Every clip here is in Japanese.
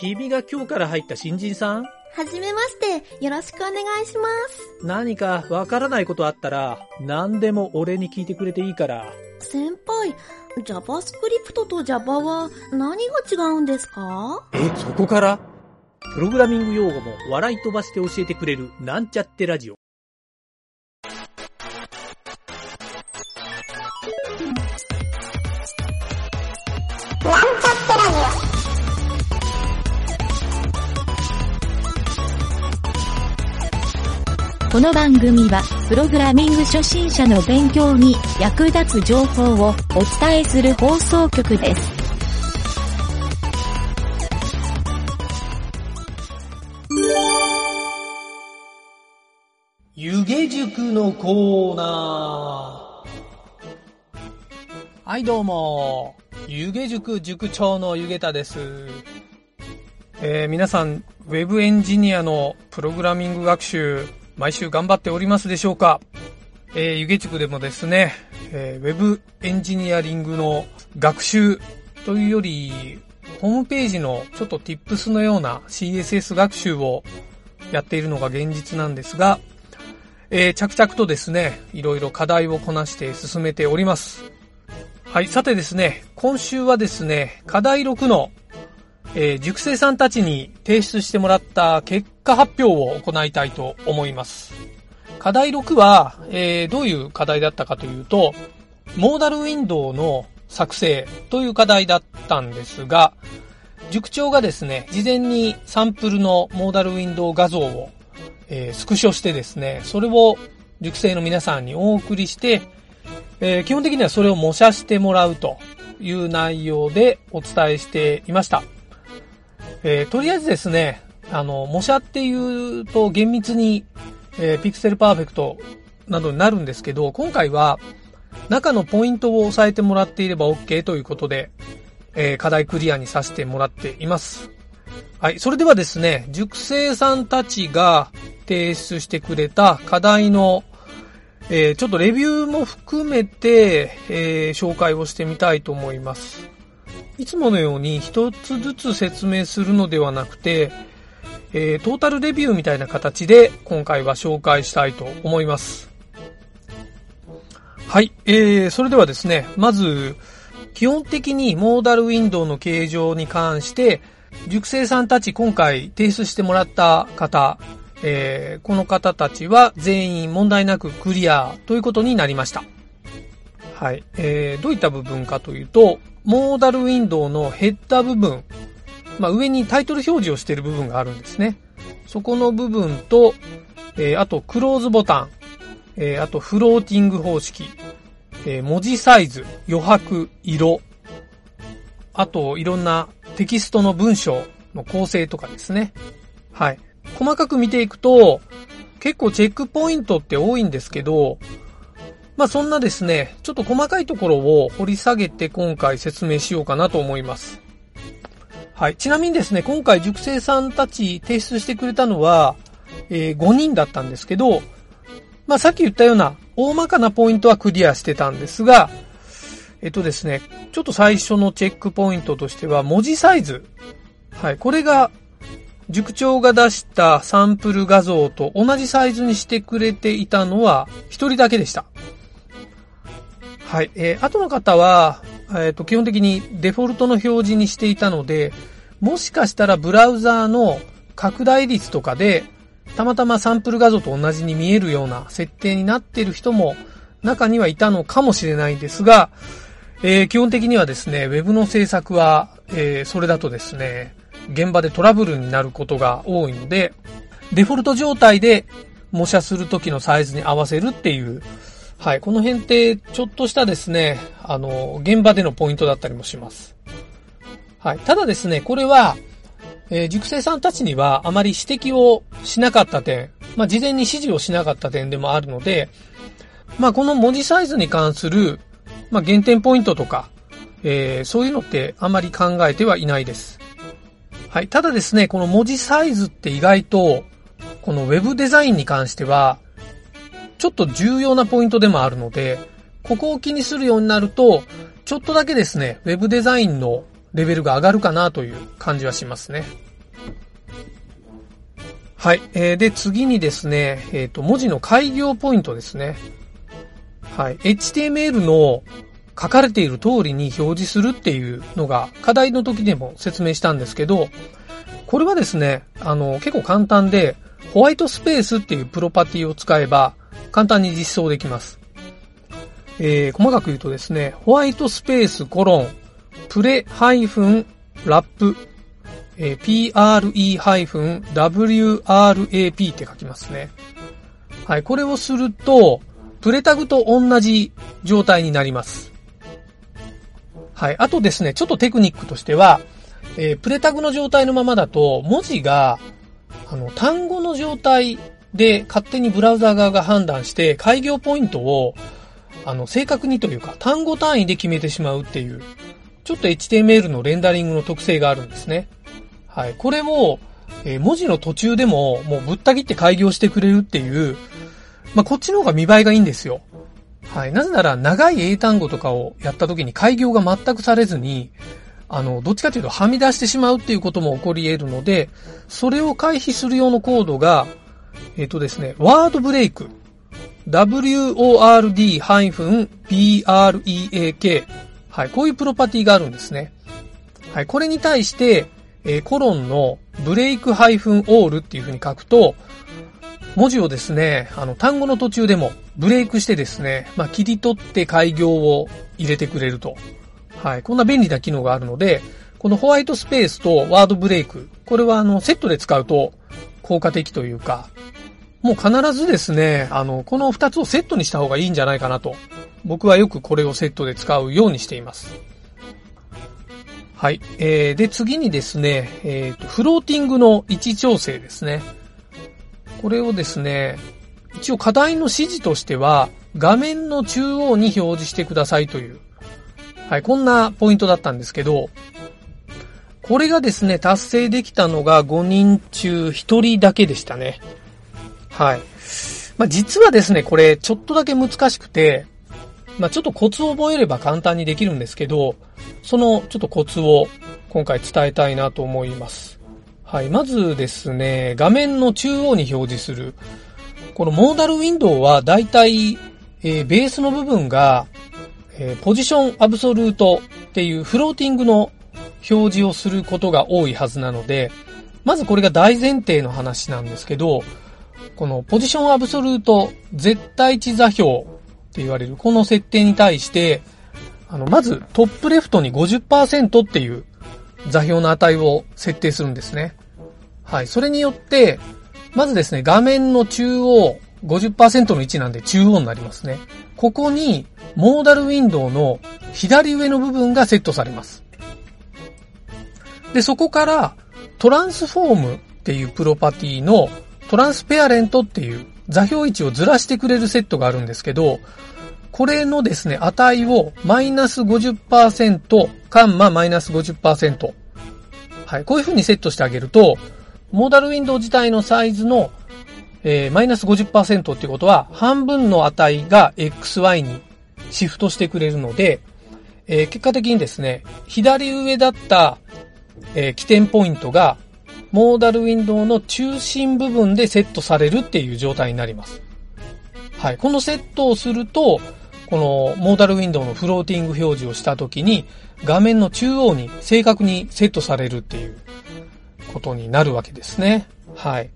君が今日から入った新人さん？はじめまして、よろしくお願いします。何かわからないことあったら、何でも俺に聞いてくれていいから。先輩、JavaScript と Java は何が違うんですか？え、そこから？プログラミング用語も笑い飛ばして教えてくれるなんちゃってラジオ。この番組は、プログラミング初心者の勉強に役立つ情報をお伝えする放送局です。湯気塾のコーナー。はい、どうも。湯気塾塾長の湯気田です。えー、皆さん、ウェブエンジニアのプログラミング学習、毎週頑張っておりますでしょうかえー、湯気塾でもですね、えー、ウェブエンジニアリングの学習というより、ホームページのちょっと tips のような CSS 学習をやっているのが現実なんですが、えー、着々とですね、いろいろ課題をこなして進めております。はい、さてですね、今週はですね、課題6の、えー、塾生さんたちに提出してもらった結果発表を行いたいと思います。課題6は、えー、どういう課題だったかというと、モーダルウィンドウの作成という課題だったんですが、塾長がですね、事前にサンプルのモーダルウィンドウ画像をえー、スクショしてですね、それを塾生の皆さんにお送りして、えー、基本的にはそれを模写してもらうという内容でお伝えしていました。えー、とりあえずですね、あの、模写っていうと厳密に、えー、ピクセルパーフェクトなどになるんですけど、今回は中のポイントを押さえてもらっていれば OK ということで、えー、課題クリアにさせてもらっています。はい。それではですね、塾生さんたちが提出してくれた課題の、えー、ちょっとレビューも含めて、えー、紹介をしてみたいと思います。いつものように一つずつ説明するのではなくて、えー、トータルレビューみたいな形で今回は紹介したいと思います。はい。えー、それではですね、まず、基本的にモーダルウィンドウの形状に関して、塾生さんたち今回提出してもらった方、えー、この方たちは全員問題なくクリアということになりました。はい。えー、どういった部分かというと、モーダルウィンドウのヘッダー部分、まあ、上にタイトル表示をしている部分があるんですね。そこの部分と、えー、あとクローズボタン、えー、あとフローティング方式、えー、文字サイズ、余白、色、あといろんなテキストの文章の構成とかですね。はい。細かく見ていくと、結構チェックポイントって多いんですけど、まあそんなですね、ちょっと細かいところを掘り下げて今回説明しようかなと思います。はい。ちなみにですね、今回塾生さんたち提出してくれたのは、えー、5人だったんですけど、まあさっき言ったような大まかなポイントはクリアしてたんですが、えっとですね、ちょっと最初のチェックポイントとしては、文字サイズ。はい、これが、塾長が出したサンプル画像と同じサイズにしてくれていたのは、一人だけでした。はい、えー、後の方は、えっ、と、基本的にデフォルトの表示にしていたので、もしかしたらブラウザーの拡大率とかで、たまたまサンプル画像と同じに見えるような設定になっている人も中にはいたのかもしれないんですが、えー、基本的にはですね、ウェブの制作は、えー、それだとですね、現場でトラブルになることが多いので、デフォルト状態で模写するときのサイズに合わせるっていう、はい、この辺ってちょっとしたですね、あの、現場でのポイントだったりもします。はい、ただですね、これは、えー、塾生さんたちにはあまり指摘をしなかった点、まあ、事前に指示をしなかった点でもあるので、まあ、この文字サイズに関する、まあ、減点ポイントとか、えー、そういうのってあまり考えてはいないです。はい。ただですね、この文字サイズって意外と、このウェブデザインに関しては、ちょっと重要なポイントでもあるので、ここを気にするようになると、ちょっとだけですね、ウェブデザインのレベルが上がるかなという感じはしますね。はい。えー、で、次にですね、えっ、と、文字の開業ポイントですね。はい。HTML の書かれている通りに表示するっていうのが課題の時でも説明したんですけど、これはですね、あの、結構簡単で、ホワイトスペースっていうプロパティを使えば簡単に実装できます。えー、細かく言うとですね、ホワイトスペースコロン、プレハイフンラップ、えー、pre ハイフン wrap って書きますね。はい、これをすると、プレタグと同じ状態になります。はい。あとですね、ちょっとテクニックとしては、えー、プレタグの状態のままだと、文字が、あの、単語の状態で勝手にブラウザー側が判断して、開業ポイントを、あの、正確にというか、単語単位で決めてしまうっていう、ちょっと HTML のレンダリングの特性があるんですね。はい。これを、えー、文字の途中でも、もうぶった切って開業してくれるっていう、まあ、こっちの方が見栄えがいいんですよ。はい。なぜなら、長い英単語とかをやった時に開業が全くされずに、あの、どっちかというとはみ出してしまうっていうことも起こり得るので、それを回避する用のコードが、えっ、ー、とですね、ワードブレイク。word-break。はい、こういうプロパティがあるんですね。はい、これに対して、えー、コロンのブレイク -all っていう風に書くと、文字をですね、あの、単語の途中でもブレイクしてですね、まあ、切り取って開業を入れてくれると。はい。こんな便利な機能があるので、このホワイトスペースとワードブレイク、これはあの、セットで使うと効果的というか、もう必ずですね、あの、この二つをセットにした方がいいんじゃないかなと。僕はよくこれをセットで使うようにしています。はい。えー、で、次にですね、えっ、ー、と、フローティングの位置調整ですね。これをですね、一応課題の指示としては、画面の中央に表示してくださいという、はい、こんなポイントだったんですけど、これがですね、達成できたのが5人中1人だけでしたね。はい。まあ、実はですね、これちょっとだけ難しくて、まあ、ちょっとコツを覚えれば簡単にできるんですけど、そのちょっとコツを今回伝えたいなと思います。はい。まずですね、画面の中央に表示する。このモーダルウィンドウはだいたい、え、ベースの部分が、えー、ポジションアブソルートっていうフローティングの表示をすることが多いはずなので、まずこれが大前提の話なんですけど、このポジションアブソルート絶対値座標って言われるこの設定に対して、あの、まずトップレフトに50%っていう座標の値を設定するんですね。はい。それによって、まずですね、画面の中央、50%の位置なんで中央になりますね。ここに、モーダルウィンドウの左上の部分がセットされます。で、そこから、トランスフォームっていうプロパティのトランスペアレントっていう座標位置をずらしてくれるセットがあるんですけど、これのですね、値をマイナス50%、カンママイナス50%。はい。こういう風にセットしてあげると、モーダルウィンドウ自体のサイズの、えー、マイナス50%っていうことは、半分の値が XY にシフトしてくれるので、えー、結果的にですね、左上だった、えー、起点ポイントが、モーダルウィンドウの中心部分でセットされるっていう状態になります。はい。このセットをすると、このモーダルウィンドウのフローティング表示をしたときに、画面の中央に正確にセットされるっていうことになるわけですね。はい。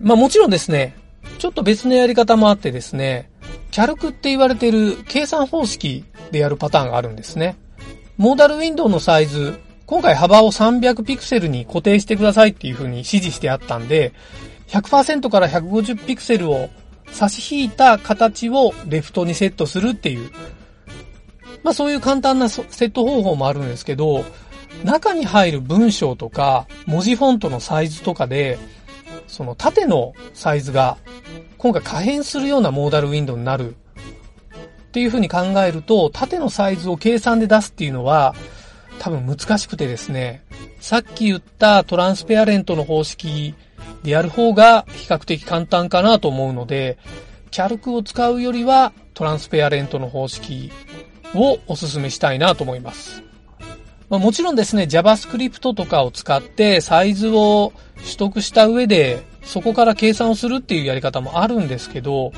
まあもちろんですね、ちょっと別のやり方もあってですね、キャルクって言われてる計算方式でやるパターンがあるんですね。モーダルウィンドウのサイズ、今回幅を300ピクセルに固定してくださいっていう風に指示してあったんで、100%から150ピクセルを差し引いた形をレフトにセットするっていう、まあそういう簡単なセット方法もあるんですけど、中に入る文章とか文字フォントのサイズとかで、その縦のサイズが今回可変するようなモーダルウィンドウになるっていうふうに考えると、縦のサイズを計算で出すっていうのは多分難しくてですね、さっき言ったトランスペアレントの方式でやる方が比較的簡単かなと思うので、キャルクを使うよりはトランスペアレントの方式をお勧めしたいなと思います。まあ、もちろんですね、JavaScript とかを使ってサイズを取得した上で、そこから計算をするっていうやり方もあるんですけど、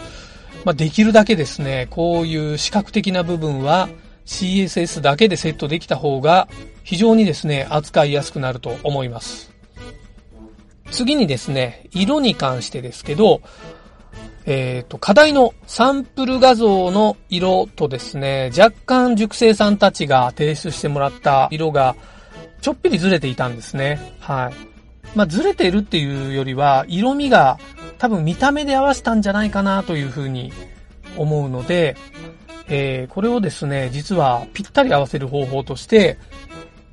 まあ、できるだけですね、こういう視覚的な部分は CSS だけでセットできた方が非常にですね、扱いやすくなると思います。次にですね、色に関してですけど、えっ、ー、と、課題のサンプル画像の色とですね、若干熟成さんたちが提出してもらった色がちょっぴりずれていたんですね。はい。まあ、ずれてるっていうよりは、色味が多分見た目で合わせたんじゃないかなというふうに思うので、えー、これをですね、実はぴったり合わせる方法として、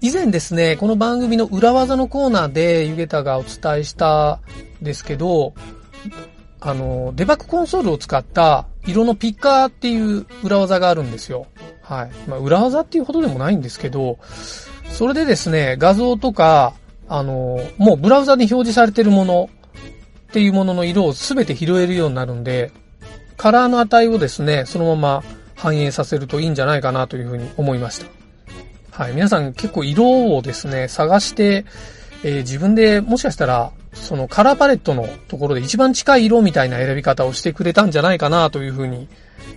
以前ですね、この番組の裏技のコーナーでゆげたがお伝えしたんですけど、あの、デバッグコンソールを使った色のピッカーっていう裏技があるんですよ。はい。まあ、裏技っていうほどでもないんですけど、それでですね、画像とか、あの、もうブラウザに表示されてるものっていうものの色をすべて拾えるようになるんで、カラーの値をですね、そのまま反映させるといいんじゃないかなというふうに思いました。はい。皆さん結構色をですね、探して、えー、自分でもしかしたら、そのカラーパレットのところで一番近い色みたいな選び方をしてくれたんじゃないかなというふうに、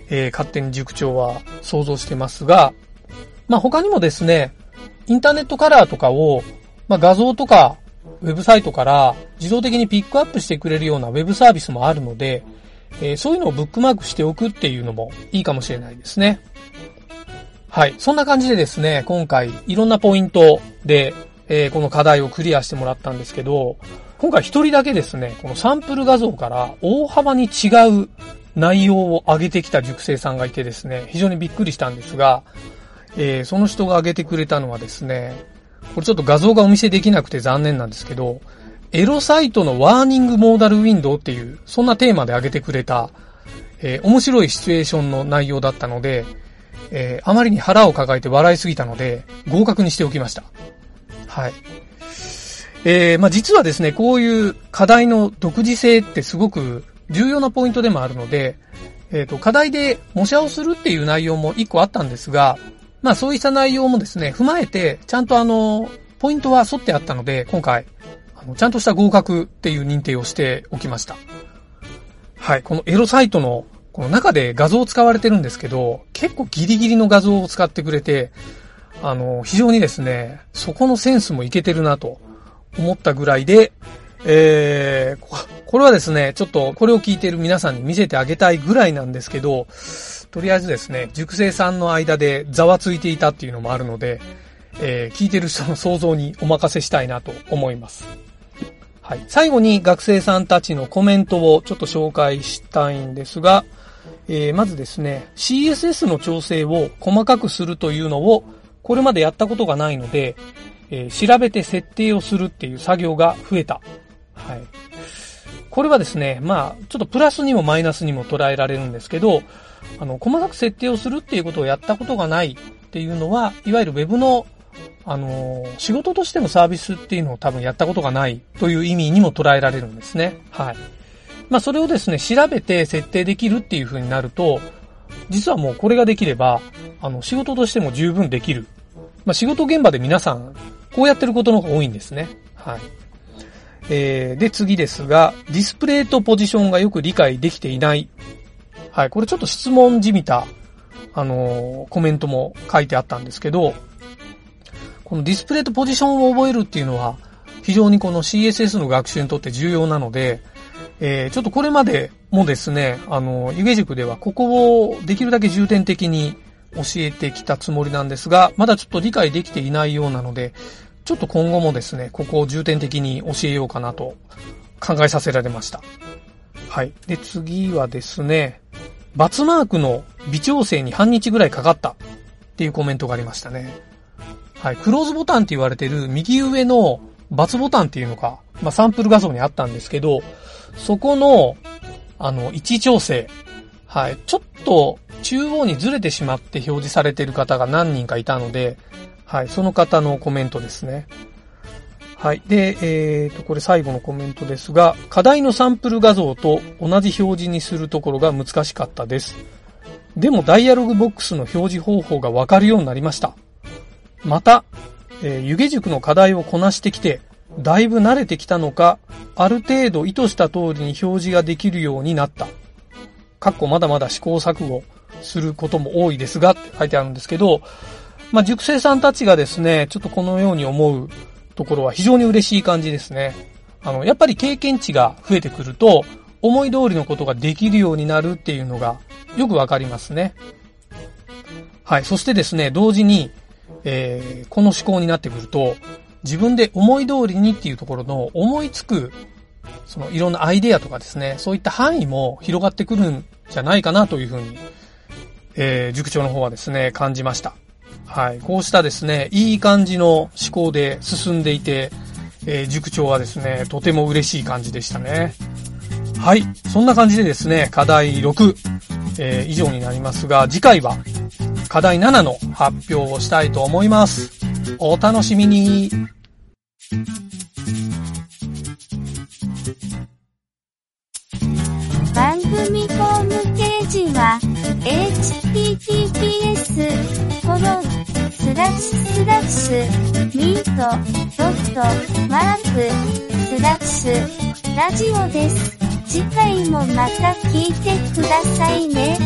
えー、勝手に塾長は想像してますが、まあ、他にもですね、インターネットカラーとかを、まあ、画像とかウェブサイトから自動的にピックアップしてくれるようなウェブサービスもあるので、えー、そういうのをブックマークしておくっていうのもいいかもしれないですね。はい。そんな感じでですね、今回いろんなポイントで、えー、この課題をクリアしてもらったんですけど、今回一人だけですね、このサンプル画像から大幅に違う内容を上げてきた熟成さんがいてですね、非常にびっくりしたんですが、えー、その人が上げてくれたのはですね、これちょっと画像がお見せできなくて残念なんですけど、エロサイトのワーニングモーダルウィンドウっていう、そんなテーマで上げてくれた、えー、面白いシチュエーションの内容だったので、えー、あまりに腹を抱えて笑いすぎたので、合格にしておきました。はい。えー、まあ、実はですね、こういう課題の独自性ってすごく重要なポイントでもあるので、えっ、ー、と、課題で模写をするっていう内容も一個あったんですが、まあそういった内容もですね、踏まえて、ちゃんとあの、ポイントは沿ってあったので、今回、あの、ちゃんとした合格っていう認定をしておきました。はい、このエロサイトのこの中で画像を使われてるんですけど、結構ギリギリの画像を使ってくれて、あの、非常にですね、そこのセンスもいけてるなと思ったぐらいで、えー、これはですね、ちょっとこれを聞いてる皆さんに見せてあげたいぐらいなんですけど、とりあえずですね、熟成さんの間でざわついていたっていうのもあるので、えー、聞いてる人の想像にお任せしたいなと思います。はい。最後に学生さんたちのコメントをちょっと紹介したいんですが、えー、まずですね、CSS の調整を細かくするというのを、これまでやったことがないので、えー、調べて設定をするっていう作業が増えた。はい。これはですね、まあ、ちょっとプラスにもマイナスにも捉えられるんですけど、あの、細かく設定をするっていうことをやったことがないっていうのは、いわゆる Web の、あの、仕事としてのサービスっていうのを多分やったことがないという意味にも捉えられるんですね。はい。まあ、それをですね、調べて設定できるっていう風になると、実はもうこれができれば、あの、仕事としても十分できる。まあ、仕事現場で皆さん、こうやってることの方が多いんですね。はい。えー、で、次ですが、ディスプレイとポジションがよく理解できていない。はい、これちょっと質問じみた、あのー、コメントも書いてあったんですけど、このディスプレイとポジションを覚えるっていうのは、非常にこの CSS の学習にとって重要なので、えー、ちょっとこれまでもですね、あの、湯気塾ではここをできるだけ重点的に教えてきたつもりなんですが、まだちょっと理解できていないようなので、ちょっと今後もですね、ここを重点的に教えようかなと考えさせられました。はい。で、次はですね、バツマークの微調整に半日ぐらいかかったっていうコメントがありましたね。はい。クローズボタンって言われてる右上のバツボタンっていうのが、まあ、サンプル画像にあったんですけど、そこの、あの、位置調整。はい。ちょっと中央にずれてしまって表示されてる方が何人かいたので、はい。その方のコメントですね。はい。で、えーと、これ最後のコメントですが、課題のサンプル画像と同じ表示にするところが難しかったです。でもダイアログボックスの表示方法がわかるようになりました。また、えー湯気塾の課題をこなしてきて、だいぶ慣れてきたのか、ある程度意図した通りに表示ができるようになった。かっこまだまだ試行錯誤することも多いですが、って書いてあるんですけど、まあ、塾生さんたちがですね、ちょっとこのように思うところは非常に嬉しい感じですね。あの、やっぱり経験値が増えてくると、思い通りのことができるようになるっていうのがよくわかりますね。はい。そしてですね、同時に、えー、この思考になってくると、自分で思い通りにっていうところの思いつく、そのいろんなアイデアとかですね、そういった範囲も広がってくるんじゃないかなというふうに、えー、塾長の方はですね、感じました。はい。こうしたですね、いい感じの思考で進んでいて、えー、塾長はですね、とても嬉しい感じでしたね。はい。そんな感じでですね、課題6、えー以上になりますが、次回は課題7の発表をしたいと思います。お楽しみに。番組ホームページは https コロンスラッシュスラッシュミートドットマークスラッシュラジオです。次回もまた聞いてくださいね。